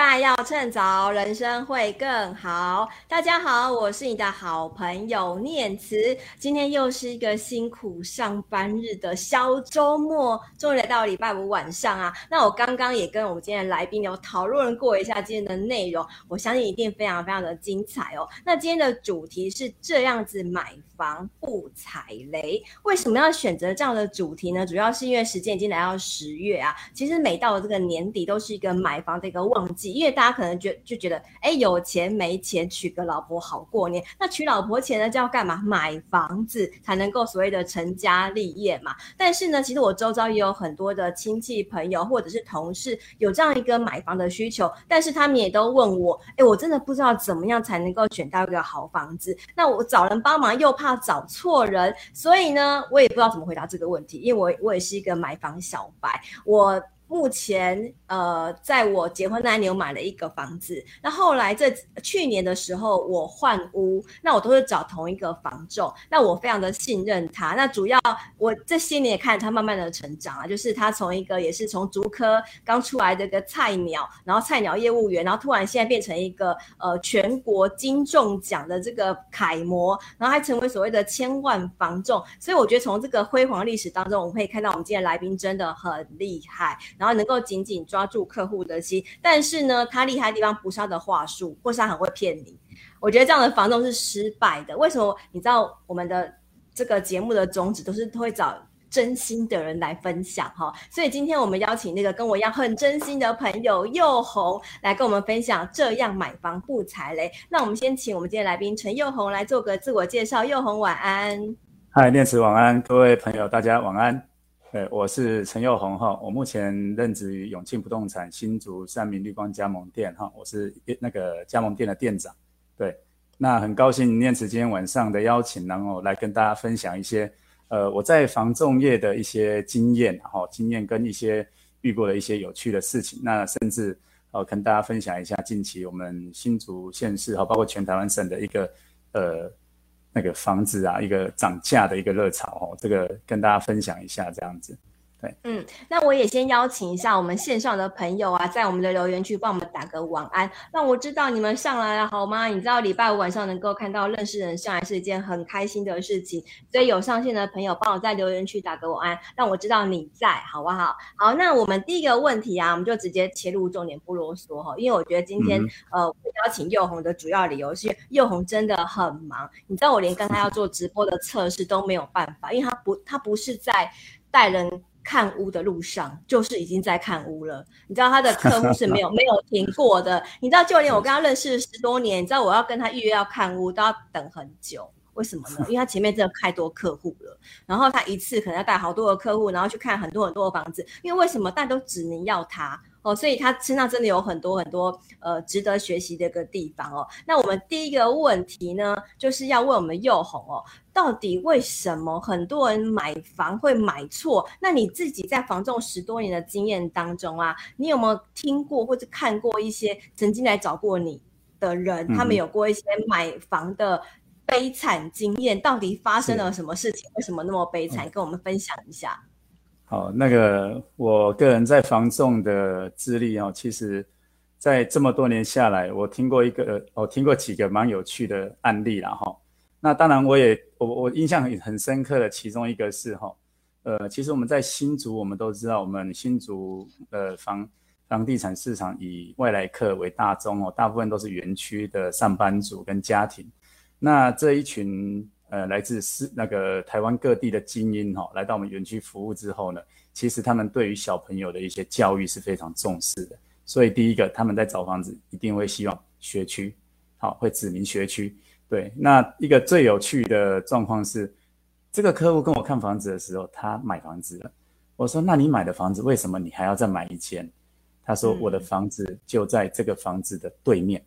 败要趁早，人生会更好。大家好，我是你的好朋友念慈。今天又是一个辛苦上班日的小周末，终于来到礼拜五晚上啊。那我刚刚也跟我们今天的来宾有讨论过一下今天的内容，我相信一定非常非常的精彩哦。那今天的主题是这样子买房不踩雷，为什么要选择这样的主题呢？主要是因为时间已经来到十月啊，其实每到这个年底都是一个买房的一个旺季。因为大家可能觉就觉得，哎，有钱没钱娶个老婆好过年。那娶老婆前呢，就要干嘛？买房子才能够所谓的成家立业嘛。但是呢，其实我周遭也有很多的亲戚朋友或者是同事有这样一个买房的需求，但是他们也都问我，哎，我真的不知道怎么样才能够选到一个好房子。那我找人帮忙又怕找错人，所以呢，我也不知道怎么回答这个问题，因为我我也是一个买房小白，我。目前，呃，在我结婚那年，我买了一个房子。那后来这去年的时候，我换屋，那我都是找同一个房仲。那我非常的信任他。那主要我这些年也看他慢慢的成长啊，就是他从一个也是从竹科刚出来的个菜鸟，然后菜鸟业务员，然后突然现在变成一个呃全国金中奖的这个楷模，然后还成为所谓的千万房仲。所以我觉得从这个辉煌历史当中，我们可以看到我们今天来宾真的很厉害。然后能够紧紧抓住客户的心，但是呢，他厉害的地方不是他的话术，或是他很会骗你。我觉得这样的房东是失败的。为什么？你知道我们的这个节目的宗旨都是会找真心的人来分享哈，所以今天我们邀请那个跟我一样很真心的朋友宥宏来跟我们分享这样买房不踩雷。那我们先请我们今天来宾陈宥宏来做个自我介绍。宥宏晚安。嗨，念慈晚安，各位朋友大家晚安。对，我是陈佑宏哈，我目前任职于永庆不动产新竹三民绿光加盟店哈，我是那个加盟店的店长。对，那很高兴念慈今天晚上的邀请，然后来跟大家分享一些呃我在房仲业的一些经验哈，经验跟一些遇过的一些有趣的事情，那甚至呃跟大家分享一下近期我们新竹县市哈，包括全台湾省的一个呃。那个房子啊，一个涨价的一个热潮哦，这个跟大家分享一下这样子。对，嗯，那我也先邀请一下我们线上的朋友啊，在我们的留言区帮我们打个晚安，让我知道你们上来了好吗？你知道礼拜五晚上能够看到认识人上来是一件很开心的事情，所以有上线的朋友帮我在留言区打个晚安，让我知道你在，好不好？好，那我们第一个问题啊，我们就直接切入重点，不啰嗦哈，因为我觉得今天、嗯、呃，我邀请佑红的主要理由是，佑红真的很忙，你知道我连跟他要做直播的测试都没有办法，因为他不，他不是在带人。看屋的路上，就是已经在看屋了。你知道他的 客户是没有没有停过的。你知道，就连我跟他认识十多年，你知道我要跟他预约要看屋都要等很久。为什么呢？因为他前面真的太多客户了，然后他一次可能要带好多的客户，然后去看很多很多的房子。因为为什么？但都只能要他。哦，所以他身上真的有很多很多呃值得学习的一个地方哦。那我们第一个问题呢，就是要问我们佑红哦，到底为什么很多人买房会买错？那你自己在房仲十多年的经验当中啊，你有没有听过或者看过一些曾经来找过你的人，他们有过一些买房的悲惨经验？到底发生了什么事情？为什么那么悲惨？跟我们分享一下。好，那个我个人在房仲的资历哦，其实，在这么多年下来，我听过一个，我听过几个蛮有趣的案例啦哈。那当然，我也我我印象很很深刻的其中一个是哈，呃，其实我们在新竹，我们都知道，我们新竹的房房地产市场以外来客为大宗哦，大部分都是园区的上班族跟家庭。那这一群。呃，来自是那个台湾各地的精英哈、哦，来到我们园区服务之后呢，其实他们对于小朋友的一些教育是非常重视的。所以第一个，他们在找房子一定会希望学区，好，会指明学区。对，那一个最有趣的状况是，这个客户跟我看房子的时候，他买房子了。我说，那你买的房子为什么你还要再买一间？他说，我的房子就在这个房子的对面。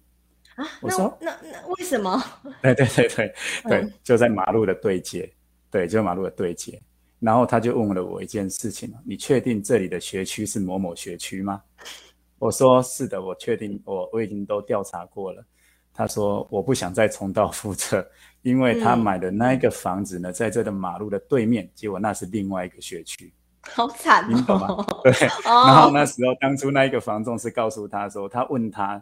啊，我说那那，那为什么？对对对对对，就在马路的对接，对，就马路的对接。然后他就问了我一件事情：你确定这里的学区是某某学区吗？我说是的，我确定，我我已经都调查过了。他说我不想再重蹈覆辙，因为他买的那一个房子呢，在这个马路的对面，结果那是另外一个学区。好惨你懂吗？对。Oh. 然后那时候当初那一个房仲是告诉他说，他问他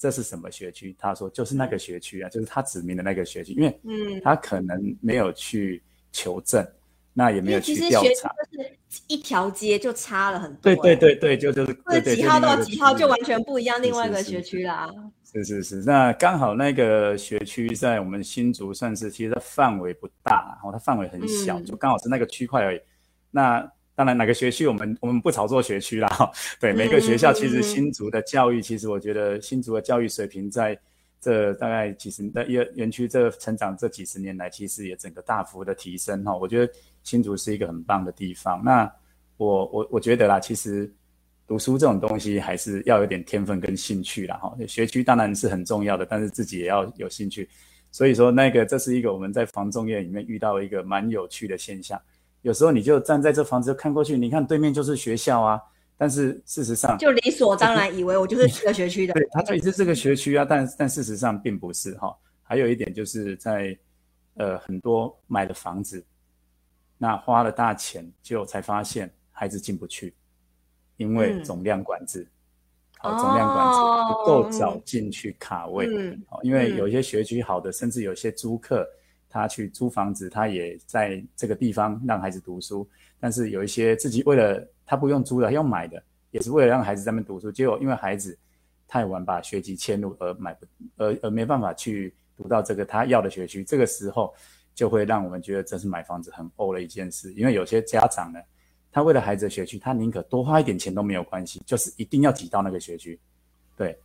这是什么学区，他说就是那个学区啊，就是他指明的那个学区，因为嗯，他可能没有去求证。那也没有去调查，就是一条街就差了很多。对对对对，就就是是几号到几号就完全不一样，另外一个学区啦。是是是，那刚好那个学区在我们新竹算是，其实它范围不大，然后它范围很小，嗯、就刚好是那个区块而已。那当然哪个学区我们我们不炒作学区啦。对，每个学校其实新竹的教育，其实我觉得新竹的教育水平在。这大概几十在园园区这成长这几十年来，其实也整个大幅的提升哈。我觉得新竹是一个很棒的地方。那我我我觉得啦，其实读书这种东西还是要有点天分跟兴趣啦哈。学区当然是很重要的，但是自己也要有兴趣。所以说那个这是一个我们在房仲业里面遇到一个蛮有趣的现象。有时候你就站在这房子看过去，你看对面就是学校啊。但是事实上，就理所当然以为我就是这个学区的。对，他这里是这个学区啊，但 但事实上并不是哈。还有一点就是在呃很多买了房子，那花了大钱，就才发现孩子进不去，因为总量管制。好、总量管制不够早进去卡位。嗯。好，因为有一些学区好的，嗯、甚至有些租客他去租房子，他也在这个地方让孩子读书，但是有一些自己为了。他不用租的，用买的，也是为了让孩子在那边读书。结果因为孩子太晚把学籍迁入而买不，而而没办法去读到这个他要的学区。这个时候就会让我们觉得这是买房子很欧的一件事。因为有些家长呢，他为了孩子的学区，他宁可多花一点钱都没有关系，就是一定要挤到那个学区。对，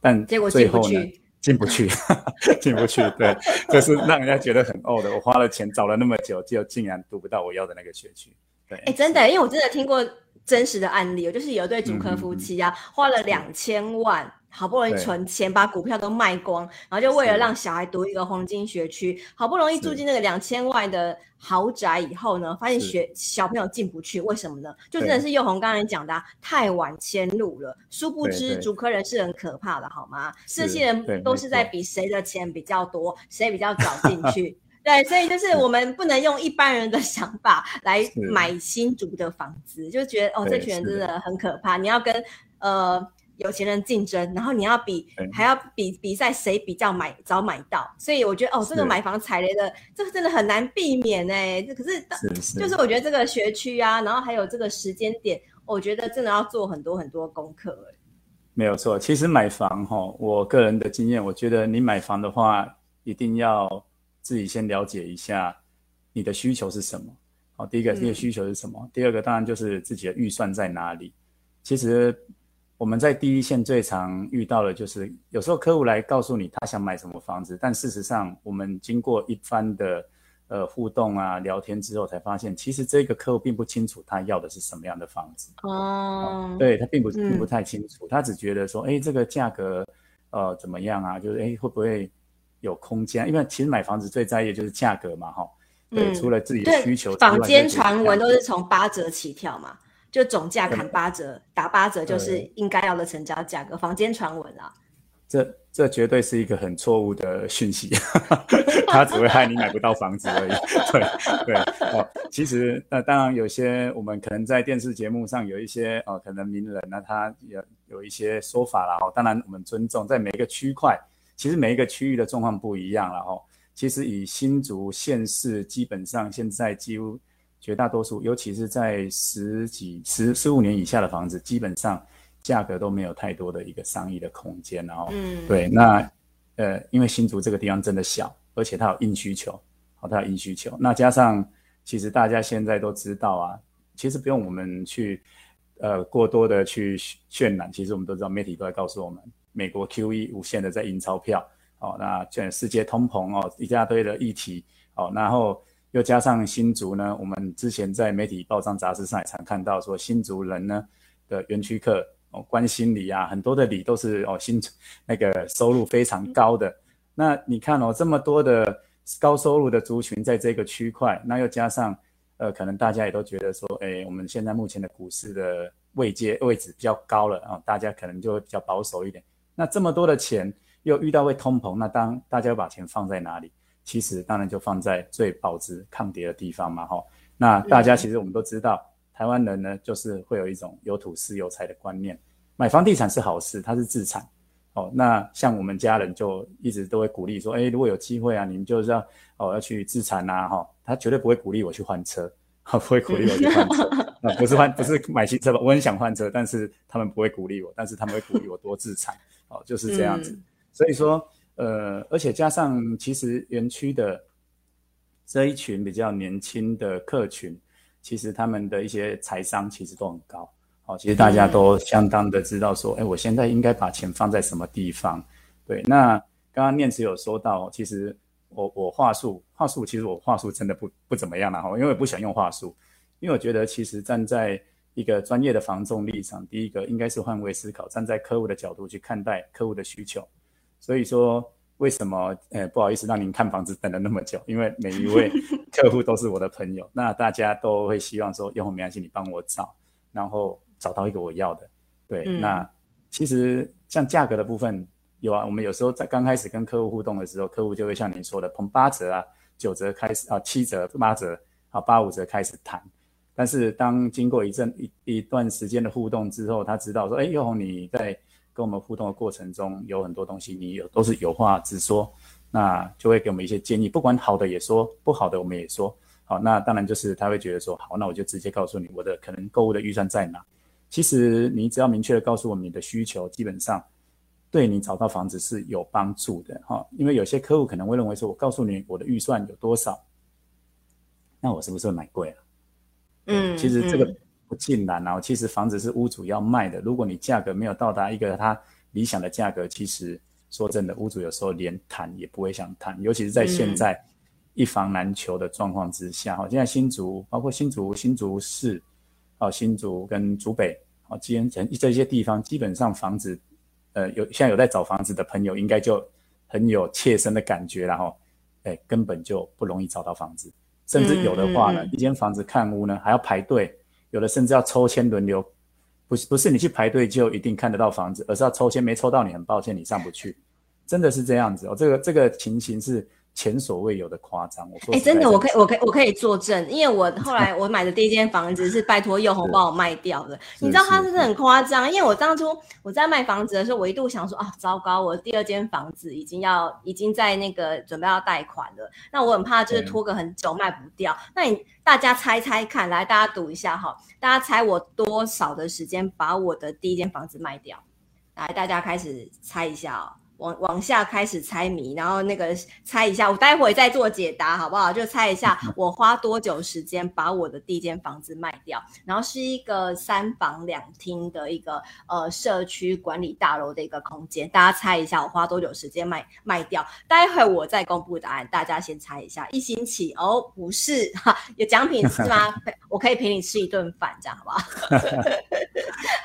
但最后呢，进不去，进不去。对，这、就是让人家觉得很呕的。我花了钱找了那么久，就竟然读不到我要的那个学区。对，哎，真的，因为我真的听过。真实的案例，就是有一对主客夫妻啊，嗯、花了两千万，好不容易存钱，把股票都卖光，然后就为了让小孩读一个黄金学区，好不容易住进那个两千万的豪宅以后呢，发现学小朋友进不去，为什么呢？就真的是宥宏刚才讲的、啊，太晚迁入了，殊不知主科人是很可怕的，好吗？这些人都是在比谁的钱比较多，谁比较早进去。对，所以就是我们不能用一般人的想法来买新竹的房子，就觉得哦，这群人真的很可怕。你要跟呃有钱人竞争，然后你要比还要比比赛谁比较买早买到。所以我觉得哦，这个买房踩雷的，这个真的很难避免哎。可是，就是我觉得这个学区啊，然后还有这个时间点，我觉得真的要做很多很多功课哎。没有错，其实买房哈，我个人的经验，我觉得你买房的话，一定要。自己先了解一下你的需求是什么。好，第一个，你的需求是什么？嗯。第二个，当然就是自己的预算在哪里。其实我们在第一线最常遇到的就是，有时候客户来告诉你他想买什么房子，但事实上我们经过一番的呃互动啊聊天之后，才发现其实这个客户并不清楚他要的是什么样的房子。哦，对，他并不并不太清楚，嗯，他只觉得说，哎，这个价格呃怎么样啊？就是哎会不会？有空间，因为其实买房子最在意的就是价格嘛，哈、嗯。对，除了自己的需求，坊间传闻都是从八折起跳嘛，就总价砍八折，打八折就是应该要的成交价格。坊间传闻啊，这这绝对是一个很错误的讯息，它只会害你买不到房子而已。对对哦，其实那当然有些我们可能在电视节目上有一些哦，可能名人那他有有一些说法啦，哦，当然我们尊重，在每一个区块。其实每一个区域的状况不一样，了哦。其实以新竹县市，基本上现在几乎绝大多数，尤其是在十几、十十五年以下的房子，基本上价格都没有太多的一个商议的空间，然后，嗯，对，那呃，因为新竹这个地方真的小，而且它有硬需求，好，它有硬需求，那加上其实大家现在都知道啊，其实不用我们去呃过多的去渲染，其实我们都知道，媒体都在告诉我们。美国 QE 无限的在印钞票，哦，那全世界通膨哦，一大堆的议题，哦，然后又加上新竹呢，我们之前在媒体报章杂志上也常看到说，新竹人呢的园区客哦，关心里啊，很多的里都是哦，新那个收入非常高的。那你看哦，这么多的高收入的族群在这个区块，那又加上呃，可能大家也都觉得说，哎，我们现在目前的股市的位阶位置比较高了啊，大家可能就会比较保守一点。那这么多的钱又遇到会通膨，那当大家要把钱放在哪里？其实当然就放在最保值抗跌的地方嘛，哈。那大家其实我们都知道，台湾人呢，就是会有一种有土斯有财的观念，买房地产是好事，它是资产。哦，那像我们家人就一直都会鼓励说，哎，如果有机会啊，你们就是要哦要去自产呐，哈、他绝对不会鼓励我去换车，他 不会鼓励我去换车，啊，不是换，不是买新车吧？我很想换车，但是他们不会鼓励我，但是他们会鼓励我多自产，哦，就是这样子。嗯、所以说，呃，而且加上其实园区的这一群比较年轻的客群，其实他们的一些财商其实都很高。哦，其实大家都相当的知道说，哎，我现在应该把钱放在什么地方？对，那刚刚念慈有说到，其实我我话术话术，其实我话术真的不不怎么样了哈，因为我不想用话术，因为我觉得其实站在一个专业的防重立场，第一个应该是换位思考，站在客户的角度去看待客户的需求。所以说，为什么呃不好意思让您看房子等了那么久？因为每一位 客户都是我的朋友，那大家都会希望说，宥宏没关系，你帮我找，然后。找到一个我要的，对，嗯、那其实像价格的部分有啊，我们有时候在刚开始跟客户互动的时候，客户就会像您说的，从八折啊、九折开始啊、七折、八折啊、八五折开始谈。但是当经过一阵一一段时间的互动之后，他知道说，哎，宥宏你在跟我们互动的过程中有很多东西，你有都是有话直说，那就会给我们一些建议，不管好的也说，不好的我们也说。好，那当然就是他会觉得说，好，那我就直接告诉你我的可能购物的预算在哪。其实你只要明确的告诉我们你的需求，基本上对你找到房子是有帮助的哈。因为有些客户可能会认为说，我告诉你我的预算有多少，那我是不是会买贵了？嗯，其实这个不尽然哦。其实房子是屋主要卖的，如果你价格没有到达一个他理想的价格，其实说真的，屋主有时候连谈也不会想谈，尤其是在现在一房难求的状况之下。哈，现在新竹包括新竹新竹市。哦，新竹跟竹北，哦，基恩城这些地方，基本上房子，呃，有现在有在找房子的朋友，应该就很有切身的感觉，然后，哎，根本就不容易找到房子，甚至有的话呢，嗯嗯、一间房子看屋呢还要排队，有的甚至要抽签轮流，不是不是你去排队就一定看得到房子，而是要抽签，没抽到你很抱歉你上不去，真的是这样子哦，这个这个情形是。前所未有的夸张，我说，哎、欸，真的，我可以，我可以，我可以作证，因为我后来我买的第一间房子是拜托佑宏帮我卖掉的。你知道他真的很夸张，因为我当初我在卖房子的时候，我一度想说啊，糟糕，我第二间房子已经要已经在那个准备要贷款了，那我很怕就是拖个很久卖不掉。嗯、那你大家猜猜看，来大家赌一下哈，大家猜我多少的时间把我的第一间房子卖掉？来，大家开始猜一下哦。往往下开始猜谜，然后那个猜一下，我待会再做解答，好不好？就猜一下，我花多久时间把我的第一间房子卖掉？然后是一个三房两厅的一个呃社区管理大楼的一个空间，大家猜一下，我花多久时间卖卖掉？待会我再公布答案，大家先猜一下。一星期哦，不是哈，有奖品是吗？我可以陪你吃一顿饭，这样好不好？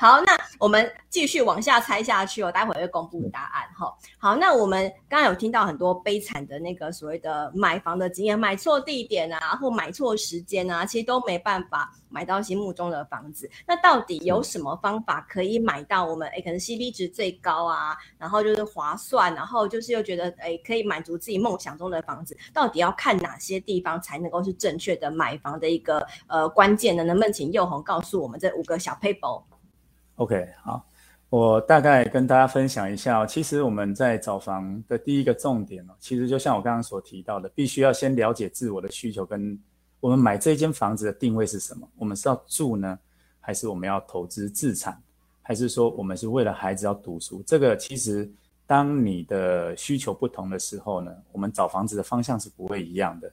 好，那我们继续往下猜下去哦，待会会公布答案哈。好，那我们刚刚有听到很多悲惨的那个所谓的买房的经验，买错地点啊，或买错时间啊，其实都没办法买到心目中的房子。那到底有什么方法可以买到我们诶可能 CP 值最高啊，然后就是划算，然后就是又觉得诶可以满足自己梦想中的房子？到底要看哪些地方才能够是正确的买房的一个呃关键呢？能不能请佑宏告诉我们这五个小 paper？OK，好。我大概跟大家分享一下，其实我们在找房的第一个重点哦，其实就像我刚刚所提到的，必须要先了解自我的需求，跟我们买这间房子的定位是什么？我们是要住呢，还是我们要投资自产，还是说我们是为了孩子要读书？这个其实当你的需求不同的时候呢，我们找房子的方向是不会一样的。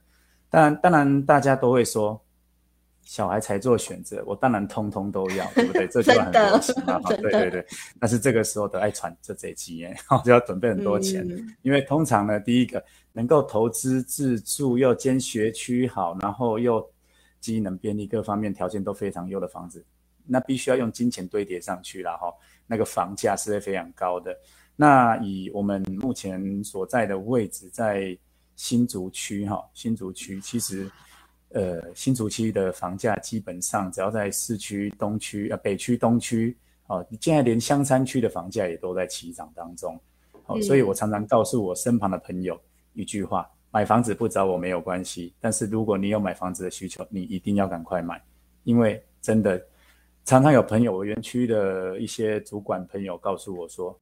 当然，当然大家都会说。小孩才做选择，我当然通通都要，对不对？这句话很流行嘛，对对对。但是这个时候都爱传这这几年，就要准备很多钱，嗯、因为通常呢，第一个能够投资自住又兼学区好，然后又机能便利，各方面条件都非常优的房子，那必须要用金钱堆叠上去，了哈那个房价是会非常高的。那以我们目前所在的位置，在新竹区哈，新竹区其实。呃，新竹区的房价基本上只要在市区、东区、呃北区、东区，哦，现在连香山区的房价也都在起涨当中。哦，所以我常常告诉我身旁的朋友一句话：买房子不找我没有关系，但是如果你有买房子的需求，你一定要赶快买，因为真的常常有朋友，我园区的一些主管朋友告诉我说，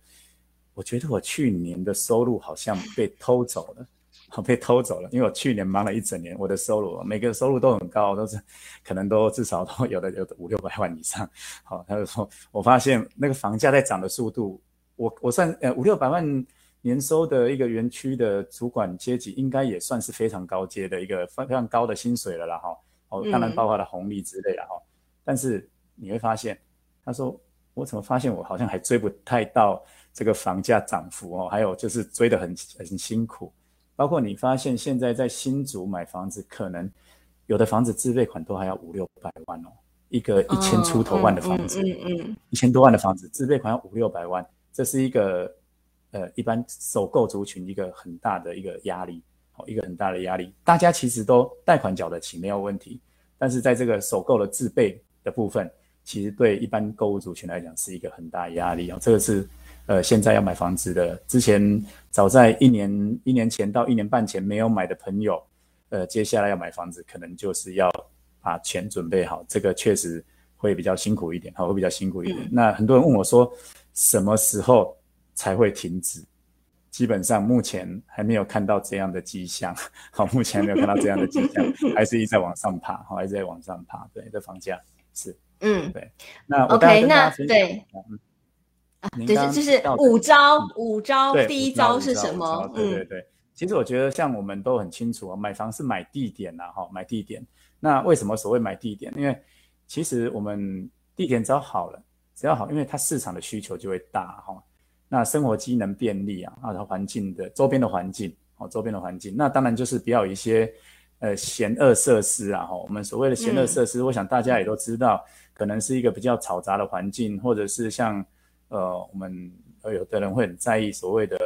我觉得我去年的收入好像被偷走了。被偷走了，因为我去年忙了一整年，我的收入每个收入都很高，都是可能都至少都有的有的五六百万以上。好，他就说，我发现那个房价在涨的速度，我我算呃五六百万年收的一个园区的主管阶级，应该也算是非常高阶的一个非常高的薪水了啦哈。哦，当然包括了红利之类的哈。但是你会发现，他说我怎么发现我好像还追不太到这个房价涨幅哦，还有就是追得很很辛苦。包括你发现现在在新竹买房子，可能有的房子自备款都还要五六百万哦，一个一千出头万的房子，嗯，一千多万的房子自备款要五六百万，这是一个呃一般首购族群一个很大的一个压力，哦，一个很大的压力。大家其实都贷款缴得起没有问题，但是在这个首购的自备的部分，其实对一般购物族群来讲是一个很大压力哦，这个是。呃，现在要买房子的，之前早在一年一年前到一年半前没有买的朋友，呃，接下来要买房子，可能就是要把钱准备好，这个确实会比较辛苦一点，好，会比较辛苦一点。嗯、那很多人问我说，什么时候才会停止？基本上目前还没有看到这样的迹象，好，目前还没有看到这样的迹象，还是一直在往上爬，好，还是在往上爬。对，这房价是，嗯，对。那我 OK，那对。啊，对，就是五招，嗯、五招，第一招是什么？对对对，嗯、其实我觉得像我们都很清楚啊，买房是买地点呐，哈，买地点。那为什么所谓买地点？因为其实我们地点只要好了，只要好，因为它市场的需求就会大哈。那生活机能便利啊，啊，环境的周边的环境，哦，周边的环境，那当然就是比较有一些呃嫌恶设施啊，哈。我们所谓的嫌恶设施，嗯、我想大家也都知道，可能是一个比较嘈杂的环境，或者是像。呃，我们呃有的人会很在意所谓的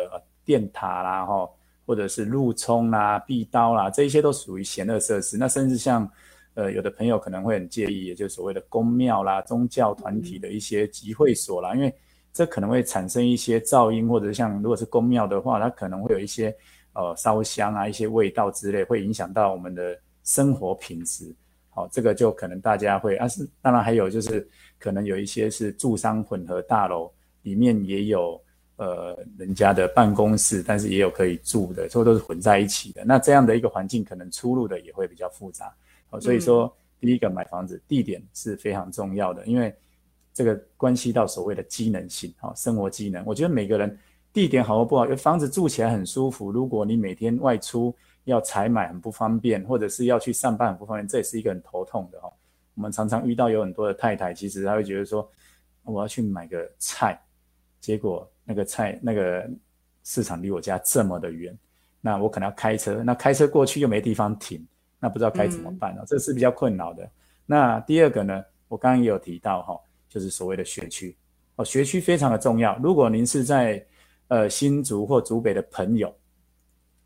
电塔啦，哈，或者是路冲啦、壁刀啦，这一些都属于嫌恶设施。那甚至像，呃，有的朋友可能会很介意，也就所谓的宫庙啦、宗教团体的一些集会所啦，因为这可能会产生一些噪音，或者像如果是宫庙的话，它可能会有一些呃烧香啊、一些味道之类，会影响到我们的生活品质。好，这个就可能大家会，啊是，当然还有就是可能有一些是住商混合大楼。里面也有呃人家的办公室，但是也有可以住的，这都是混在一起的。那这样的一个环境，可能出入的也会比较复杂。好，所以说第一个买房子地点是非常重要的，因为这个关系到所谓的机能性，好，生活机能。我觉得每个人地点好或不好，因为房子住起来很舒服。如果你每天外出要采买很不方便，或者是要去上班很不方便，这也是一个很头痛的哈。我们常常遇到有很多的太太，其实她会觉得说，我要去买个菜。结果那个菜那个市场离我家这么的远，那我可能要开车，那开车过去又没地方停，那不知道该怎么办呢？嗯、这是比较困扰的。那第二个呢，我刚刚也有提到哈，就是所谓的学区哦，学区非常的重要。如果您是在呃新竹或竹北的朋友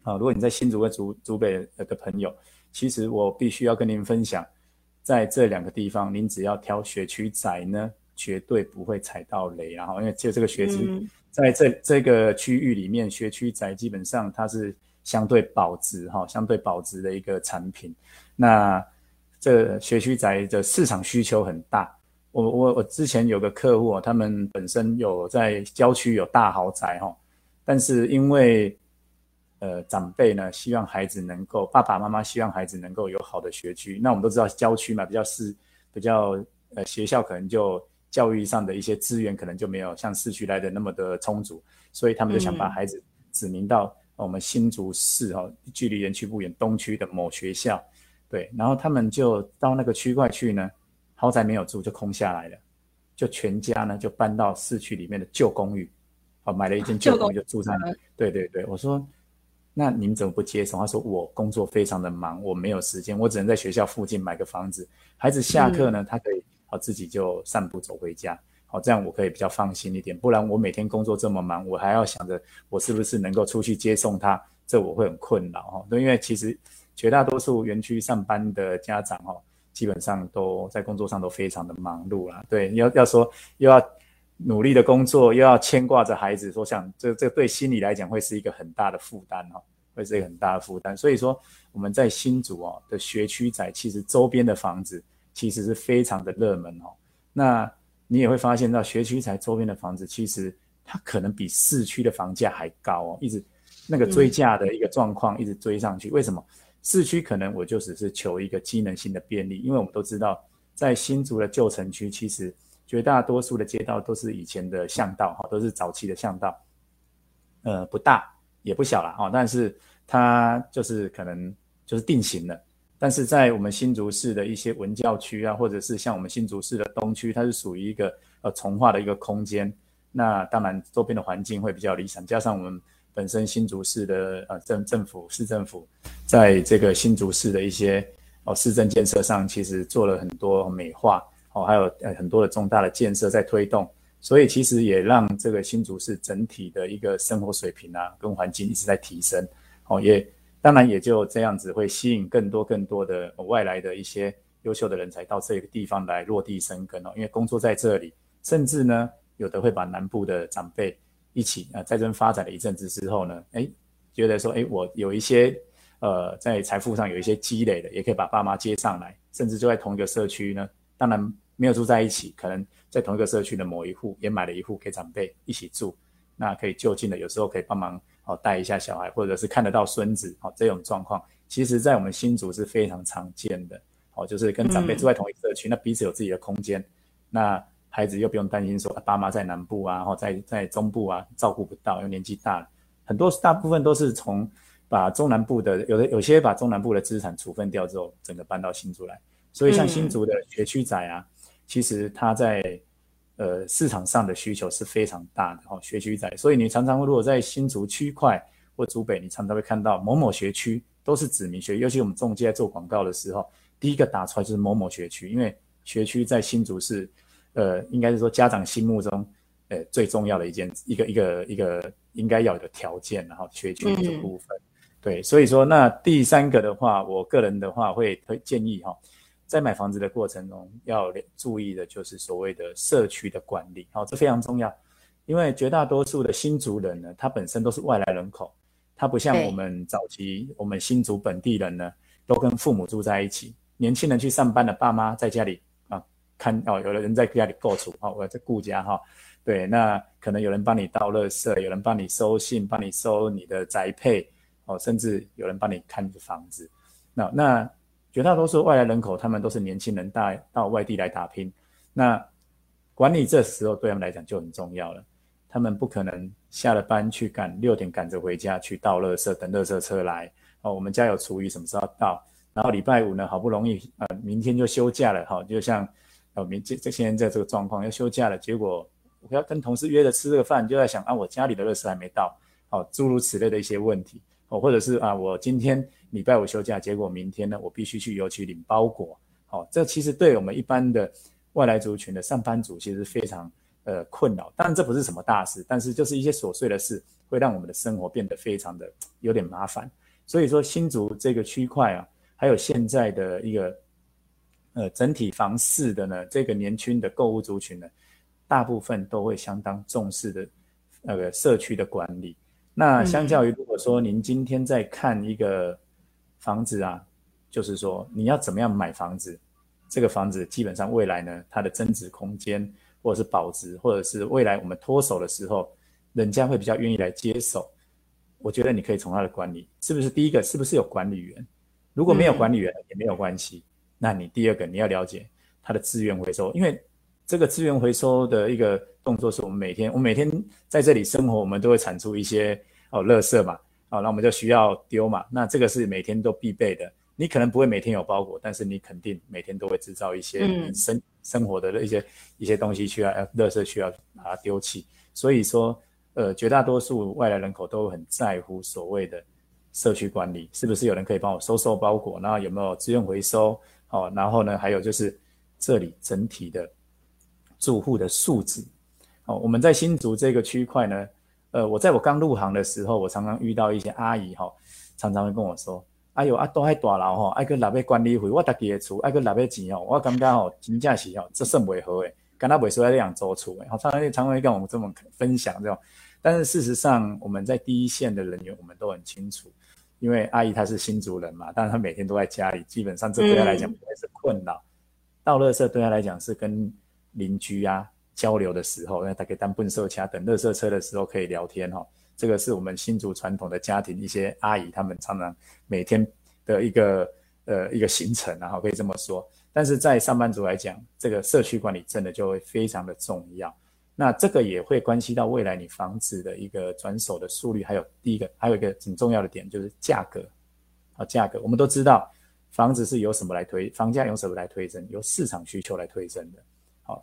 啊，如果你在新竹或竹竹北的朋友，其实我必须要跟您分享，在这两个地方，您只要挑学区宅呢。绝对不会踩到雷，然后因为就这个学区，在这这个区域里面，学区宅基本上它是相对保值哈，相对保值的一个产品。那这学区宅的市场需求很大。我我我之前有个客户，他们本身有在郊区有大豪宅哈，但是因为呃长辈呢希望孩子能够，爸爸妈妈希望孩子能够有好的学区。那我们都知道郊区嘛，比较是比较呃学校可能就。教育上的一些资源可能就没有像市区来的那么的充足，所以他们就想把孩子指名到我们新竹市哈，距离园区不远东区的某学校，对，然后他们就到那个区块去呢，豪宅没有住就空下来了，就全家呢就搬到市区里面的旧公寓，哦，买了一间旧公寓就住在那里。对对对，我说那你们怎么不接受？他说我工作非常的忙，我没有时间，我只能在学校附近买个房子，孩子下课呢，他可以。好，自己就散步走回家，好，这样我可以比较放心一点。不然我每天工作这么忙，我还要想着我是不是能够出去接送他，这我会很困扰哈。因为其实绝大多数园区上班的家长哈，基本上都在工作上都非常的忙碌啦。对，要要说又要努力的工作，又要牵挂着孩子，说想这这对心理来讲会是一个很大的负担哈，会是一个很大的负担。所以说我们在新竹哦的学区宅，其实周边的房子。其实是非常的热门哦。那你也会发现到学区宅周边的房子，其实它可能比市区的房价还高哦，一直那个追价的一个状况一直追上去。为什么？市区可能我就只是求一个机能性的便利，因为我们都知道，在新竹的旧城区，其实绝大多数的街道都是以前的巷道哈，都是早期的巷道，呃，不大也不小了哦，但是它就是可能就是定型了。但是在我们新竹市的一些文教区啊，或者是像我们新竹市的东区，它是属于一个呃从化的一个空间。那当然周边的环境会比较理想，加上我们本身新竹市的呃政政府市政府，在这个新竹市的一些哦市政建设上，其实做了很多美化哦，还有呃很多的重大的建设在推动，所以其实也让这个新竹市整体的一个生活水平啊跟环境一直在提升哦也。当然也就这样子会吸引更多更多的外来的一些优秀的人才到这个地方来落地生根哦，因为工作在这里，甚至呢有的会把南部的长辈一起啊在这边发展了一阵子之后呢，哎觉得说哎我有一些呃在财富上有一些积累的，也可以把爸妈接上来，甚至就在同一个社区呢，当然没有住在一起，可能在同一个社区的某一户也买了一户给长辈一起住，那可以就近的有时候可以帮忙。哦，带一下小孩，或者是看得到孙子，哦，这种状况，其实在我们新竹是非常常见的。哦，就是跟长辈住在同一个社区，嗯、那彼此有自己的空间，那孩子又不用担心说爸妈在南部啊，然后在在中部啊照顾不到，因为年纪大了，很多大部分都是从把中南部的有的有些把中南部的资产处分掉之后，整个搬到新竹来。所以像新竹的学区仔啊，嗯、其实它在。呃，市场上的需求是非常大的哦，学区仔，所以你常常如果在新竹区块或竹北，你常常会看到某某学区都是指名学，尤其我们中介在做广告的时候，第一个打出来就是某某学区，因为学区在新竹是，呃，应该是说家长心目中，呃，最重要的一件一个一个一个，应该要有的条件，然后学区这部分，嗯、对，所以说那第三个的话，我个人的话会会建议哈。在买房子的过程中，要注意的就是所谓的社区的管理，好，这非常重要。因为绝大多数的新族人呢，他本身都是外来人口，他不像我们早期我们新族本地人呢，都跟父母住在一起。年轻人去上班的爸妈在家里啊，看哦，有的人在家里顾厝，哦，我在顾家哈。对，那可能有人帮你倒垃圾，有人帮你收信，帮你收你的宅配，哦，甚至有人帮你看房子。那那。绝大多数外来人口，他们都是年轻人带到外地来打拼，那管理这时候对他们来讲就很重要了。他们不可能下了班去赶六点赶着回家去倒垃圾，等垃圾车来哦。我们家有厨余，什么时候到？然后礼拜五呢，好不容易呃明天就休假了哈，就像呃明这这现在这个状况要休假了，结果我要跟同事约着吃这个饭，就在想啊，我家里的垃圾还没到，哦，诸如此类的一些问题哦，或者是啊，我今天。礼拜五休假，结果明天呢，我必须去邮局领包裹。哦，这其实对我们一般的外来族群的上班族，其实非常呃困扰。当然，这不是什么大事，但是就是一些琐碎的事，会让我们的生活变得非常的有点麻烦。所以说，新竹这个区块啊，还有现在的一个呃整体房市的呢，这个年轻的购物族群呢，大部分都会相当重视的那个社区的管理。那相较于如果说您今天在看一个。房子啊，就是说你要怎么样买房子，这个房子基本上未来呢，它的增值空间，或者是保值，或者是未来我们脱手的时候，人家会比较愿意来接手。我觉得你可以从他的管理，是不是第一个，是不是有管理员？如果没有管理员也没有关系。那你第二个你要了解他的资源回收，因为这个资源回收的一个动作是我们每天，我们每天在这里生活，我们都会产出一些哦，垃圾嘛。哦，那我们就需要丢嘛。那这个是每天都必备的。你可能不会每天有包裹，但是你肯定每天都会制造一些生、嗯、生活的一些一些东西需要，垃圾需要把它丢弃。所以说，呃，绝大多数外来人口都很在乎所谓的社区管理，是不是有人可以帮我收收包裹？然后有没有资源回收？哦，然后呢，还有就是这里整体的住户的素质。哦，我们在新竹这个区块呢。呃，我在我刚入行的时候，我常常遇到一些阿姨哈，常常会跟我说：“哎呦，啊都还大楼哈，爱个哪边管理费，我自己的厝爱个哪边钱哦，我感觉吼真正是吼，这算袂好诶，敢若袂说要这样租厝诶。”好，常常常会跟我们这么分享这种，但是事实上，我们在第一线的人员，我们都很清楚，因为阿姨她是新竹人嘛，但是她每天都在家里，基本上这对她来讲不会是困扰。嗯、倒垃圾对她来讲是跟邻居啊交流的时候，那他可以当笨手掐，等垃圾车的时候可以聊天哈、哦。这个是我们新竹传统的家庭，一些阿姨他们常常每天的一个呃一个行程，然后可以这么说。但是在上班族来讲，这个社区管理真的就会非常的重要。那这个也会关系到未来你房子的一个转手的速率，还有第一个还有一个很重要的点就是价格啊，价格。我们都知道房子是由什么来推，房价由什么来推升？由市场需求来推升的。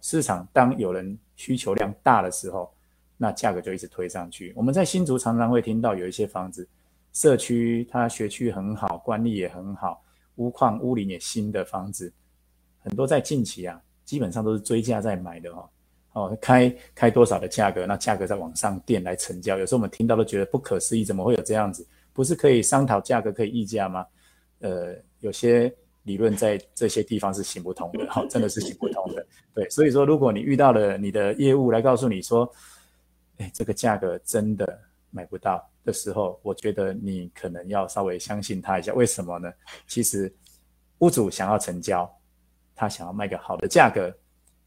市场当有人需求量大的时候。那价格就一直推上去。我们在新竹常常会听到有一些房子，社区它学区很好，管理也很好，屋况屋龄也新的房子，很多在近期啊，基本上都是追价在买的哈。哦，开开多少的价格，那价格再往上垫来成交。有时候我们听到都觉得不可思议，怎么会有这样子？不是可以商讨价格可以议价吗？呃，有些理论在这些地方是行不通的，哈，真的是行不通的。对，所以说如果你遇到了你的业务来告诉你说，哎，这个价格真的买不到的时候，我觉得你可能要稍微相信他一下。为什么呢？其实屋主想要成交，他想要卖个好的价格；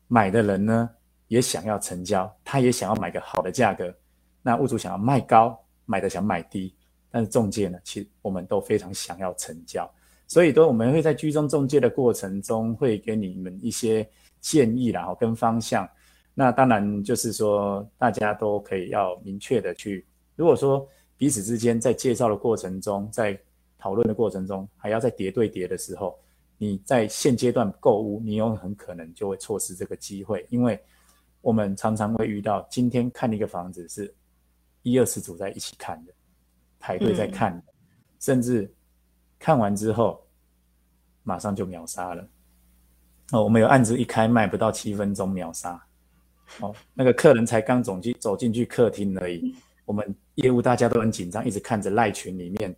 买的人呢也想要成交，他也想要买个好的价格。那屋主想要卖高，买的想买低，但是中介呢，其实我们都非常想要成交。所以，都我们会在居中中介的过程中，会给你们一些建议，然后跟方向。那当然就是说，大家都可以要明确的去。如果说彼此之间在介绍的过程中，在讨论的过程中，还要在叠对叠的时候，你在现阶段购物，你有很可能就会错失这个机会。因为我们常常会遇到，今天看一个房子是一二十组在一起看的，排队在看的，嗯、甚至看完之后马上就秒杀了。哦，我们有案子一开卖不到七分钟秒杀。哦，那个客人才刚走进走进去客厅而已，我们业务大家都很紧张，一直看着赖群里面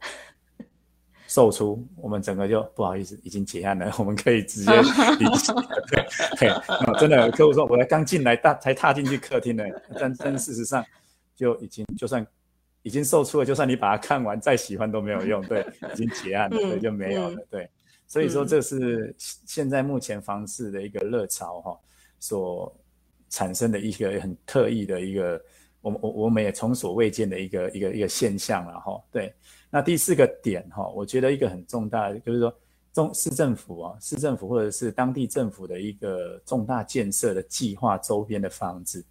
售出，我们整个就不好意思，已经结案了，我们可以直接离席。对，对，真的，客户说，我才刚进来，大才踏进去客厅呢，但但事实上就已经就算已经售出了，就算你把它看完再喜欢都没有用，对，已经结案了，对，就没有了，对，所以说这是现在目前房市的一个热潮哈，所。产生的一个很特异的一个，我我我们也从所未见的一个一个一个现象了哈。对，那第四个点哈，我觉得一个很重大的就是说，中市政府啊，市政府或者是当地政府的一个重大建设的计划周边的房子，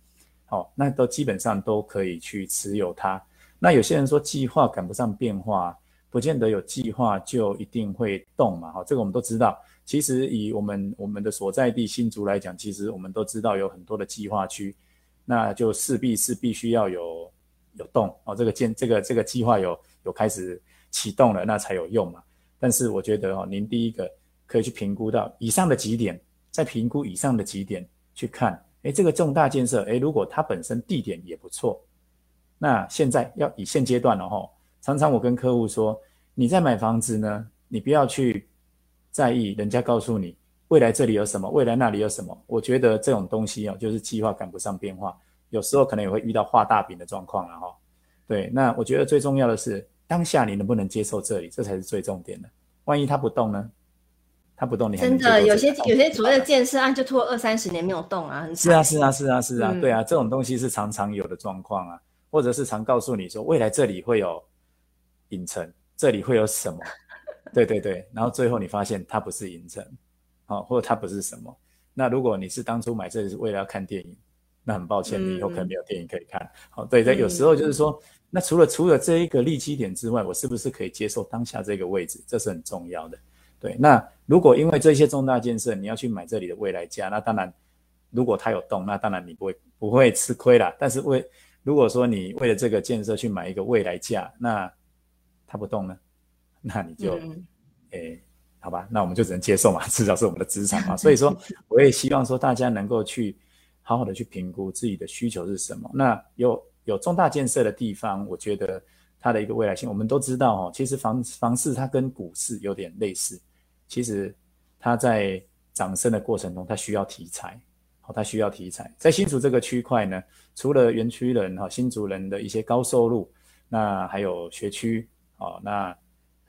好，那都基本上都可以去持有它。那有些人说计划赶不上变化，不见得有计划就一定会动嘛，哈，这个我们都知道。其实以我们我们的所在地新竹来讲，其实我们都知道有很多的计划区，那就势必是必须要有有动哦，这个建这个这个计划有有开始启动了，那才有用嘛。但是我觉得哦，您第一个可以去评估到以上的几点，再评估以上的几点去看，诶，这个重大建设，诶，如果它本身地点也不错，那现在要以现阶段了哈，常常我跟客户说，你在买房子呢，你不要去。在意人家告诉你未来这里有什么，未来那里有什么？我觉得这种东西哦，就是计划赶不上变化，有时候可能也会遇到画大饼的状况了哈。对，那我觉得最重要的是当下你能不能接受这里，这才是最重点的。万一它不动呢？它不动，你还真的有些有些所谓的建设案就拖二三十年没有动啊，很是啊是啊是啊是啊，对啊，这种东西是常常有的状况啊，或者是常告诉你说未来这里会有影城，这里会有什么？对对对，然后最后你发现它不是影城，好，或者它不是什么。那如果你是当初买这里是为了要看电影，那很抱歉，你以后可能没有电影可以看。好，对对，有时候就是说，那除了除了这一个利基点之外，我是不是可以接受当下这个位置？这是很重要的。对，那如果因为这些重大建设，你要去买这里的未来价，那当然，如果它有动，那当然你不会不会吃亏啦。但是为如果说你为了这个建设去买一个未来价，那它不动呢？那你就，诶、嗯欸，好吧，那我们就只能接受嘛，至少是我们的资产嘛。所以说，我也希望说大家能够去好好的去评估自己的需求是什么。那有有重大建设的地方，我觉得它的一个未来性，我们都知道哦。其实房房市它跟股市有点类似，其实它在涨升的过程中，它需要题材，它需要题材。在新竹这个区块呢，除了园区人哈，新竹人的一些高收入，那还有学区，哦，那。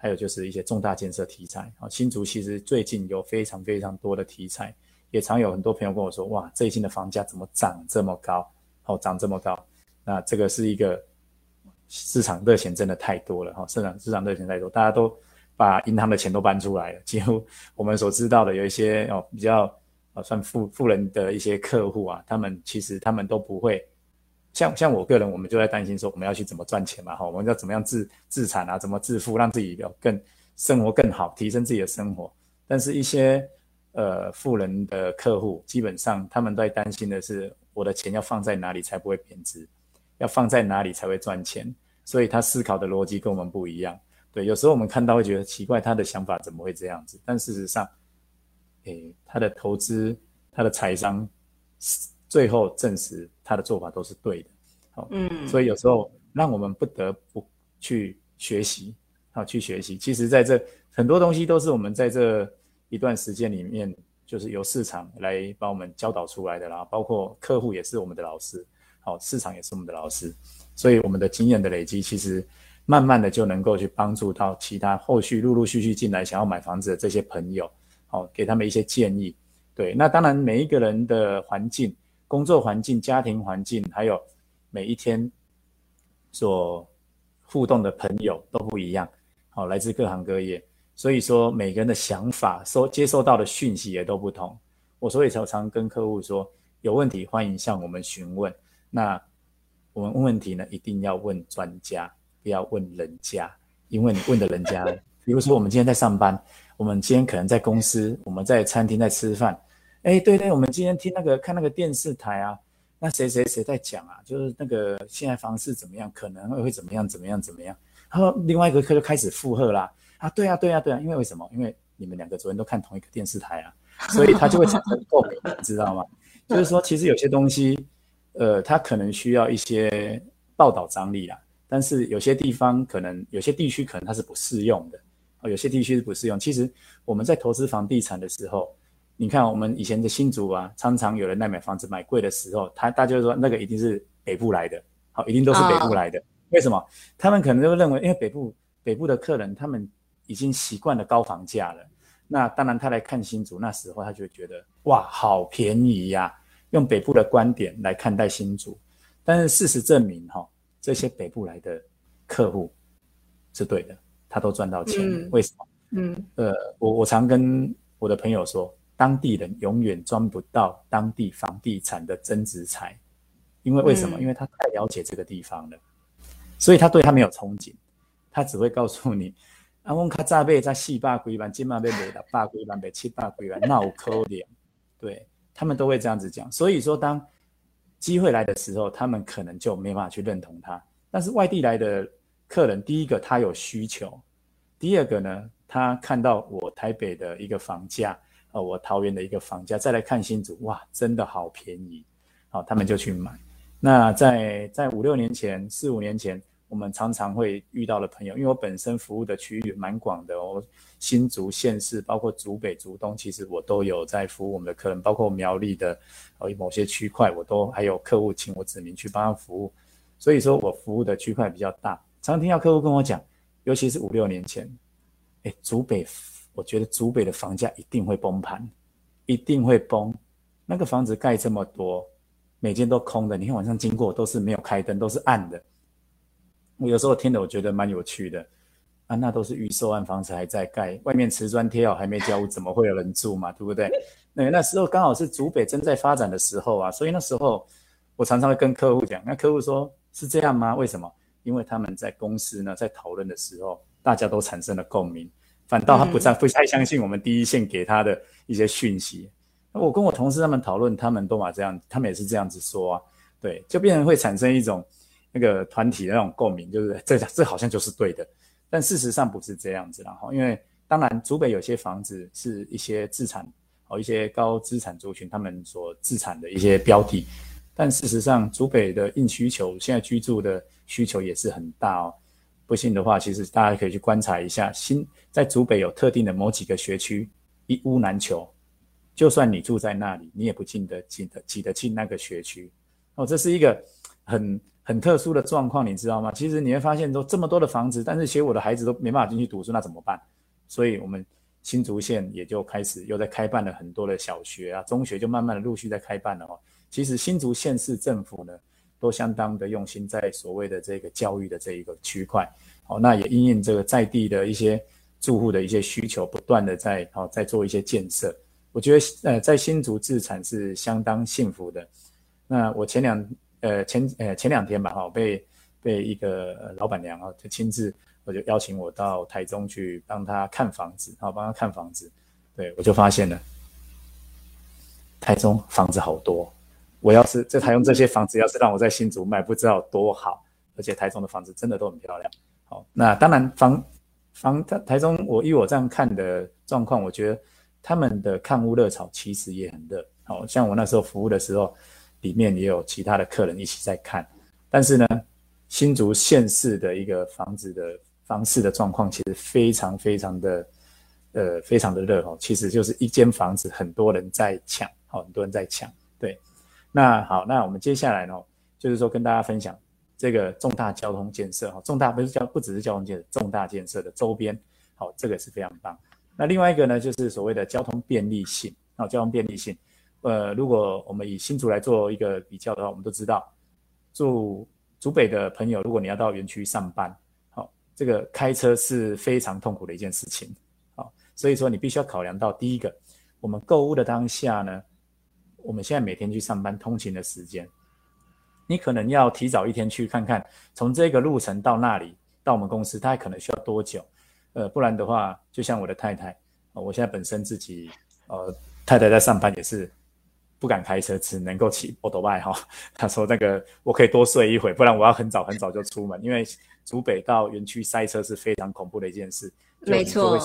还有就是一些重大建设题材啊，新竹其实最近有非常非常多的题材，也常有很多朋友跟我说，哇，最近的房价怎么涨这么高？哦，涨这么高，那这个是一个市场热钱真的太多了哈，市场市场热钱太多，大家都把银行的钱都搬出来了，几乎我们所知道的有一些哦比较啊算富富人的一些客户啊，他们其实他们都不会像像我个人，我们就在担心说我们要去怎么赚钱嘛哈，我们要怎么样自自产啊，怎么致富，让自己有更生活更好，提升自己的生活，但是一些。呃，富人的客户基本上他们都在担心的是，我的钱要放在哪里才不会贬值，要放在哪里才会赚钱，所以他思考的逻辑跟我们不一样。对，有时候我们看到会觉得奇怪，他的想法怎么会这样子？但事实上，诶，他的投资，他的财商，最后证实他的做法都是对的。好，嗯，所以有时候让我们不得不去学习，好，去学习。其实在这很多东西都是我们在这。一段时间里面，就是由市场来帮我们教导出来的啦，包括客户也是我们的老师，好，市场也是我们的老师，所以我们的经验的累积，其实慢慢的就能够去帮助到其他后续陆陆续续进来想要买房子的这些朋友，好，给他们一些建议。对，那当然每一个人的环境、工作环境、家庭环境，还有每一天所互动的朋友都不一样，好，来自各行各业。所以说，每个人的想法、收接受到的讯息也都不同。我所以常常跟客户说，有问题欢迎向我们询问。那我们问问题呢，一定要问专家，不要问人家，因为你问的人家，比如说我们今天在上班，我们今天可能在公司，我们在餐厅在吃饭。哎，对对，我们今天听那个看那个电视台啊，那谁谁谁在讲啊，就是那个现在房市怎么样，可能会会怎么样怎么样怎么样。然后另外一个客就开始附和啦。啊，对啊，对啊，对啊，因为为什么？因为你们两个昨天都看同一个电视台啊，所以他就会产生共鸣，你知道吗？就是说，其实有些东西，呃，它可能需要一些报道张力啦，但是有些地方可能，有些地区可能它是不适用的，哦，有些地区是不适用。其实我们在投资房地产的时候，你看我们以前的新竹啊，常常有人来买房子买贵的时候，他大家就说那个一定是北部来的，好，一定都是北部来的。为什么？他们可能就认为，因为北部北部的客人他们。已经习惯了高房价了，那当然他来看新竹，那时候他就会觉得哇，好便宜呀，啊，用北部的观点来看待新竹，但是事实证明哈，这些北部来的客户是对的，他都赚到钱。嗯，为什么？嗯，呃，我我常跟我的朋友说，当地人永远赚不到当地房地产的增值财，因为为什么？嗯，因为他太了解这个地方了，所以他对他没有憧憬，他只会告诉你。啊，我较早买才四百几万，今嘛要卖六百几万，卖七百几万，那有可能？对，他们都会这样子讲。所以说，当机会来的时候，他们可能就没办法去认同他。但是外地来的客人，第一个他有需求，第二个呢，他看到我台北的一个房价，呃，我桃园的一个房价，再来看新竹，哇，真的好便宜，好，他们就去买。那在在五六年前，四五年前。我们常常会遇到的朋友，因为我本身服务的区域蛮广的哦，新竹县市，包括竹北、竹东，其实我都有在服务我们的客人，包括苗栗的呃某些区块，我都还有客户请我指名去帮他服务，所以说我服务的区块比较大。常听到客户跟我讲，尤其是五六年前，哎，竹北，我觉得竹北的房价一定会崩盘，一定会崩，那个房子盖这么多，每间都空的，你看晚上经过都是没有开灯，都是暗的。我有时候听的，我觉得蛮有趣的啊，那都是预售案，房子还在盖，外面瓷砖贴好还没交屋，怎么会有人住嘛？对不对？那那时候刚好是竹北正在发展的时候啊，所以那时候我常常会跟客户讲，那客户说是这样吗？为什么？因为他们在公司呢，在讨论的时候，大家都产生了共鸣，反倒他不再不太相信我们第一线给他的一些讯息。那我跟我同事他们讨论，他们都把这样，他们也是这样子说啊，对，就变成会产生一种。那个团体的那种共鸣，就是 这这好像就是对的，但事实上不是这样子。然后，因为当然，竹北有些房子是一些自产哦，一些高资产族群他们所自产的一些标的，但事实上，竹北的硬需求现在居住的需求也是很大哦。不信的话，其实大家可以去观察一下，新在竹北有特定的某几个学区，一屋难求，就算你住在那里，你也不进得进得挤得进那个学区哦。这是一个很。很特殊的状况，你知道吗？其实你会发现，说这么多的房子，但是其实我的孩子都没办法进去读书，那怎么办？所以我们新竹县也就开始又在开办了很多的小学啊、中学，就慢慢的陆续在开办了哦。其实新竹县市政府呢，都相当的用心在所谓的这个教育的这一个区块，好，那也因应这个在地的一些住户的一些需求，不断的在哦在做一些建设。我觉得呃，在新竹置产是相当幸福的。那我前两呃前呃前两天吧，哈，被被一个老板娘啊，就亲自。我就邀请我到台中去帮他看房子，好，帮他看房子。对，我就发现了，台中房子好多。我要是在台中这些房子，要是让我在新竹卖，不知道多好。而且台中的房子真的都很漂亮。好，那当然房房台台中，我依我这样看的状况，我觉得他们的看屋热潮其实也很热。好像我那时候服务的时候，里面也有其他的客人一起在看。但是呢，新竹县市的一个房子的。房市的状况其实非常非常的，呃，非常的热哦。其实就是一间房子，很多人在抢，好，很多人在抢。对，那好，那我们接下来呢，就是说跟大家分享这个重大交通建设哈，重大不是交，不只是交通建设，重大建设的周边，好，这个是非常棒。那另外一个呢，就是所谓的交通便利性，好，交通便利性，呃，如果我们以新竹来做一个比较的话，我们都知道，住竹北的朋友，如果你要到园区上班。好这个开车是非常痛苦的一件事情，好，所以说你必须要考量到第一个，我们购物的当下呢，我们现在每天去上班通勤的时间，你可能要提早一天去看看，从这个路程到那里到我们公司，它可能需要多久？呃，不然的话，就像我的太太，我现在本身自己，呃，太太在上班也是不敢开车，只能够骑摩托拜哈。她说那个我可以多睡一会，不然我要很早很早就出门，因为。竹北到园区塞车是非常恐怖的一件事，没错，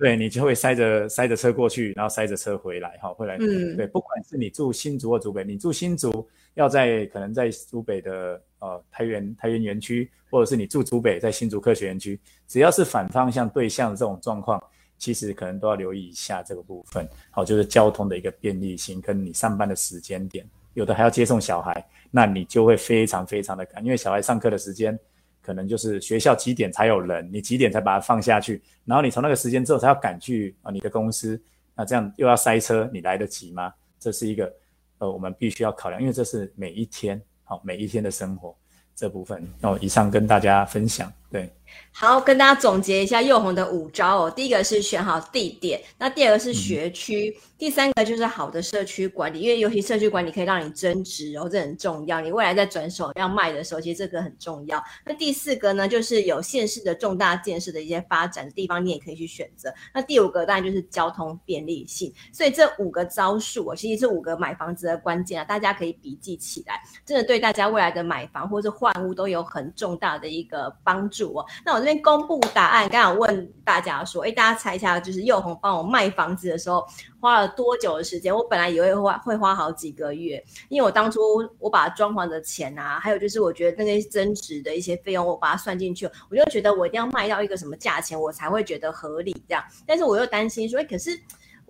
对，你就会塞着塞着车过去，然后塞着车回来，哈，回来，嗯，对，不管是你住新竹或竹北，你住新竹要在可能在竹北的呃台原台原园区，或者是你住竹北在新竹科学园区，只要是反方向对向的这种状况，其实可能都要留意一下这个部分，好，就是交通的一个便利性跟你上班的时间点，有的还要接送小孩，那你就会非常非常的赶，因为小孩上课的时间。可能就是学校几点才有人，你几点才把它放下去，然后你从那个时间之后才要赶去啊你的公司，那这样又要塞车，你来得及吗？这是一个呃我们必须要考量，因为这是每一天好每一天的生活这部分。那哦，以上跟大家分享，对。好，跟大家总结一下祐宏的五招哦。第一个是选好地点，那第二个是学区，嗯、第三个就是好的社区管理，因为尤其社区管理可以让你增值哦，这很重要。你未来在转手要卖的时候，其实这个很重要。那第四个呢，就是有县市的重大建设的一些发展的地方，你也可以去选择。那第五个当然就是交通便利性。所以这五个招数哦，其实这五个买房子的关键啊，大家可以笔记起来，真的对大家未来的买房或者换屋都有很重大的一个帮助哦。那我这边公布答案，刚刚问大家说，哎，大家猜一下，就是佑宏帮我卖房子的时候花了多久的时间？我本来以为会花会花好几个月，因为我当初我把装潢的钱啊，还有就是我觉得那些增值的一些费用，我把它算进去，我就觉得我一定要卖到一个什么价钱，我才会觉得合理这样。但是我又担心说，哎，可是。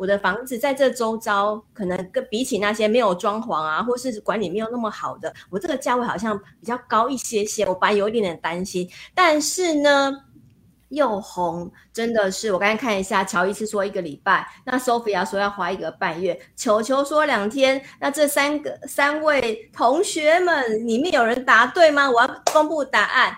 我的房子在这周遭，可能跟比起那些没有装潢啊，或是管理没有那么好的，我这个价位好像比较高一些些，我本来有一点点担心。但是呢，又红真的是，我刚才看一下，乔伊斯说一个礼拜，那 Sophia 说要花一个半月，球球说两天，那这三个三位同学们里面有人答对吗？我要公布答案。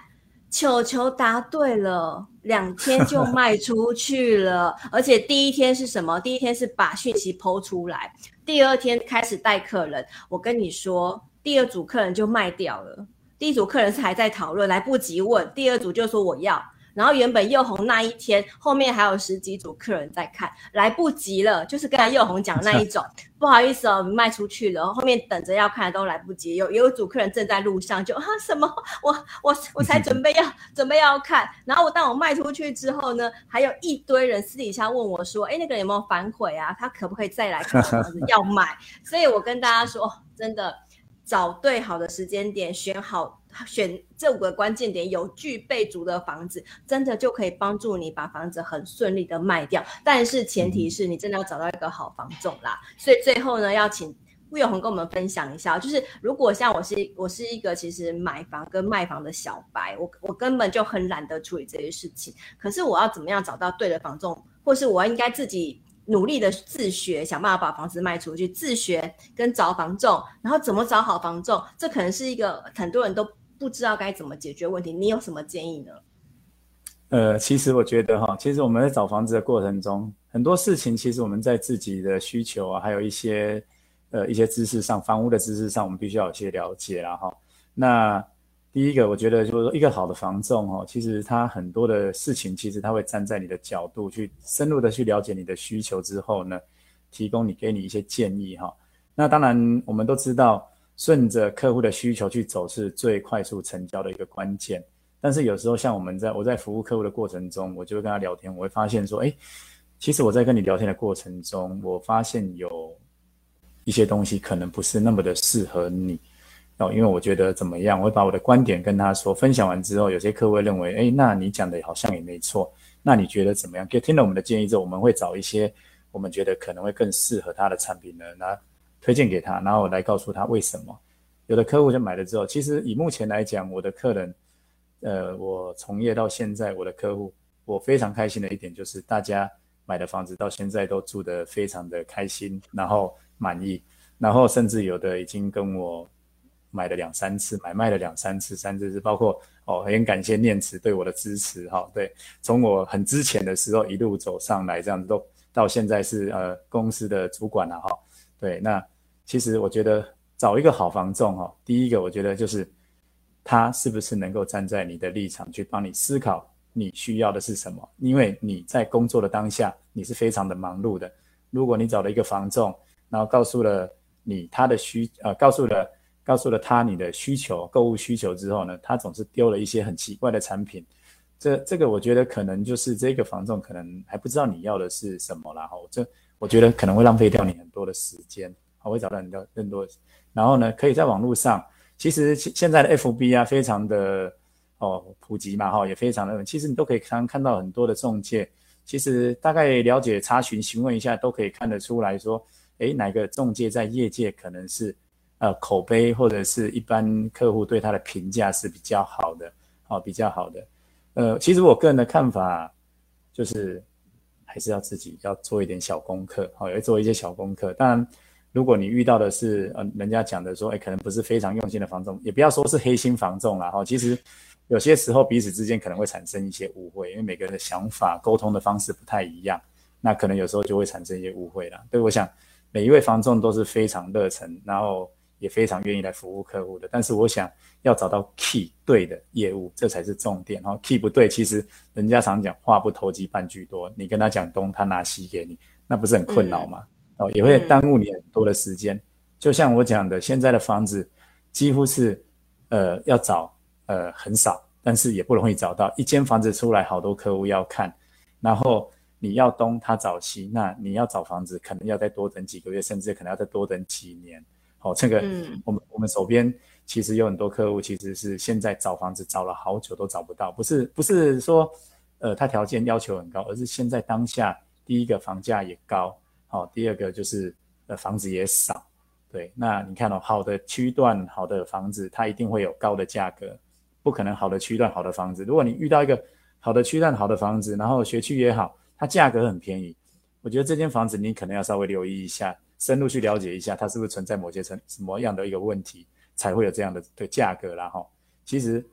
球球答对了，两天就卖出去了，而且第一天是什么？第一天是把讯息抛出来，第二天开始带客人。我跟你说，第二组客人就卖掉了，第一组客人是还在讨论，来不及问，第二组就说我要。然后原本又红那一天后面还有十几组客人在看，来不及了，就是刚才又红讲的那一种，不好意思哦，卖出去了，后面等着要看的都来不及。有有一组客人正在路上就，就啊什么，我我我才准备要准备要看，然后我当我卖出去之后呢，还有一堆人私底下问我说，哎，那个人有没有反悔啊？他可不可以再来看房子？要买？所以我跟大家说，真的。找对好的时间点，选好选这五个关键点，有具备足的房子，真的就可以帮助你把房子很顺利的卖掉。但是前提是你真的要找到一个好房仲啦。所以最后呢，要请魏永红跟我们分享一下，就是如果像我是我是一个其实买房跟卖房的小白，我我根本就很懒得处理这些事情。可是我要怎么样找到对的房仲？或是我应该自己努力的自学，想办法把房子卖出去，自学跟找房仲，然后怎么找好房仲，这可能是一个很多人都不知道该怎么解决问题。你有什么建议呢？呃，其实我觉得哈，其实我们在找房子的过程中，很多事情其实我们在自己的需求啊，还有一些呃一些知识上，房屋的知识上，我们必须要有些了解啦哈。那第一个，我觉得就是说，一个好的房仲哈，其实他很多的事情，其实他会站在你的角度去深入的去了解你的需求之后呢，提供你给你一些建议哈。那当然，我们都知道，顺着客户的需求去走是最快速成交的一个关键。但是有时候，像我们在我在服务客户的过程中，我就会跟他聊天，我会发现说，哎，其实我在跟你聊天的过程中，我发现有一些东西可能不是那么的适合你。哦，因为我觉得怎么样，我会把我的观点跟他说，分享完之后，有些客户会认为，哎，那你讲的好像也没错，那你觉得怎么样？给听了我们的建议之后，我们会找一些我们觉得可能会更适合他的产品呢，那推荐给他，然后来告诉他为什么。有的客户就买了之后，其实以目前来讲，我的客人，呃，我从业到现在，我的客户，我非常开心的一点就是，大家买的房子到现在都住得非常的开心，然后满意，然后甚至有的已经跟我。买了两三次，买卖了两三次，三次是包括哦，很感谢念慈对我的支持哈。对，从我很之前的时候一路走上来，这样子都到现在是呃公司的主管了哈。对，那其实我觉得找一个好房仲哈，第一个我觉得就是他是不是能够站在你的立场去帮你思考你需要的是什么？因为你在工作的当下你是非常的忙碌的。如果你找了一个房仲，然后告诉了你他的需呃，告诉了。告诉了他你的需求、购物需求之后呢，他总是丢了一些很奇怪的产品。这这个我觉得可能就是这个房仲可能还不知道你要的是什么啦。哈，这我觉得可能会浪费掉你很多的时间，我，会找到你的更多。然后呢，可以在网络上，其实现现在的 FB 啊，非常的哦普及嘛，哈，也非常的，其实你都可以看看到很多的中介，其实大概了解、查询、询问一下，都可以看得出来说，诶，哪个中介在业界可能是。呃，口碑或者是一般客户对他的评价是比较好的，哦，比较好的。呃，其实我个人的看法就是，还是要自己要做一点小功课，好、哦，要做一些小功课。当然，如果你遇到的是呃，人家讲的说，哎，可能不是非常用心的房仲，也不要说是黑心房仲啦，哈、其实有些时候彼此之间可能会产生一些误会，因为每个人的想法、沟通的方式不太一样，那可能有时候就会产生一些误会啦。所以我想每一位房仲都是非常热忱，然后。也非常愿意来服务客户的，但是我想要找到 key 对的业务，这才是重点。哈，key 不对，其实人家常讲话不投机半句多，你跟他讲东，他拿西给你，那不是很困扰吗？哦、嗯，也会耽误你很多的时间。嗯、就像我讲的，现在的房子几乎是呃要找呃很少，但是也不容易找到。一间房子出来，好多客户要看，然后你要东，他找西，那你要找房子，可能要再多等几个月，甚至可能要再多等几年。哦，这个我们我们手边其实有很多客户，其实是现在找房子找了好久都找不到，不是不是说，呃，他条件要求很高，而是现在当下第一个房价也高，好，第二个就是呃房子也少，对，那你看哦，好的区段好的房子，它一定会有高的价格，不可能好的区段好的房子，如果你遇到一个好的区段好的房子，然后学区也好，它价格很便宜，我觉得这间房子你可能要稍微留意一下。深入去了解一下，它是不是存在某些层什么样的一个问题，才会有这样的的价格啦哈。其实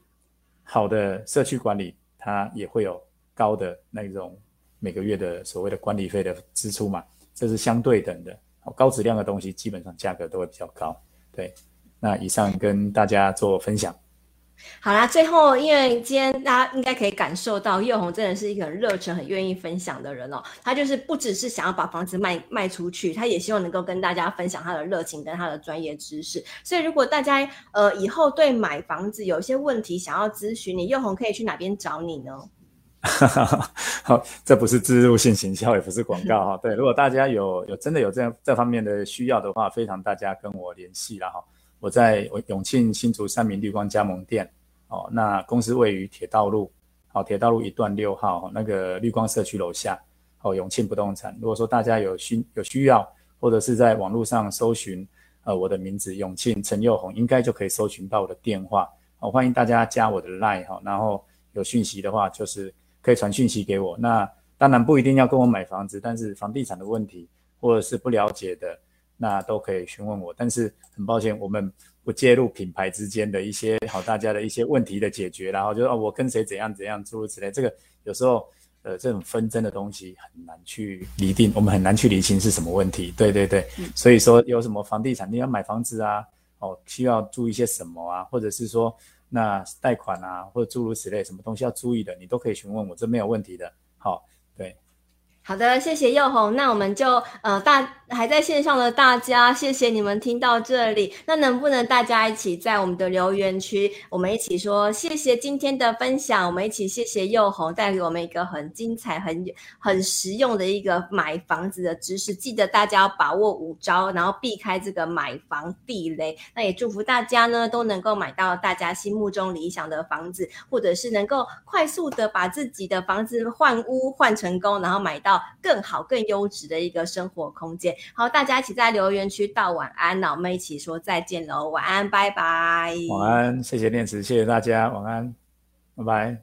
好的社区管理，它也会有高的那种每个月的所谓的管理费的支出嘛，这是相对等的。高质量的东西基本上价格都会比较高。对，那以上跟大家做分享。好啦，最后因为今天大家应该可以感受到宥宏真的是一个很热忱、很愿意分享的人哦。他就是不只是想要把房子卖卖出去，他也希望能够跟大家分享他的热情跟他的专业知识。所以如果大家呃以后对买房子有一些问题想要咨询你，宥宏可以去哪边找你呢？好，这不是置入性行销，也不是广告哈。对，如果大家有有真的有这样这方面的需要的话，非常大家跟我联系了哈。我在永庆新竹三民绿光加盟店，哦，那公司位于铁道路，好，铁道路一段六号那个绿光社区楼下，哦，永庆不动产。如果说大家有需有需要，或者是在网络上搜寻，呃，我的名字永庆陈佑宏，应该就可以搜寻到我的电话。好，欢迎大家加我的 line 哈，然后有讯息的话，就是可以传讯息给我。那当然不一定要跟我买房子，但是房地产的问题或者是不了解的，那都可以询问我。但是很抱歉，我们不介入品牌之间的一些好大家的一些问题的解决，然后就是哦，我跟谁怎样怎样诸如此类，这个有时候。呃，这种纷争的东西很难去厘定，我们很难去厘清是什么问题。对对对，嗯、所以说有什么房地产，你要买房子啊，哦，需要注意些什么啊，或者是说那贷款啊，或者诸如此类，什么东西要注意的，你都可以询问我，这没有问题的。好，对。好的，谢谢佑红。那我们就呃大还在线上的大家，谢谢你们听到这里。那能不能大家一起在我们的留言区，我们一起说谢谢今天的分享，我们一起谢谢佑红带给我们一个很精彩、很很实用的一个买房子的知识。记得大家要把握五招，然后避开这个买房地雷。那也祝福大家呢都能够买到大家心目中理想的房子，或者是能够快速的把自己的房子换屋换成功，然后买到。更好、更优质的一个生活空间。好，大家一起在留言区道晚安。那我们一起说再见喽，晚安，拜拜。晚安，谢谢念慈，谢谢大家。晚安，拜拜。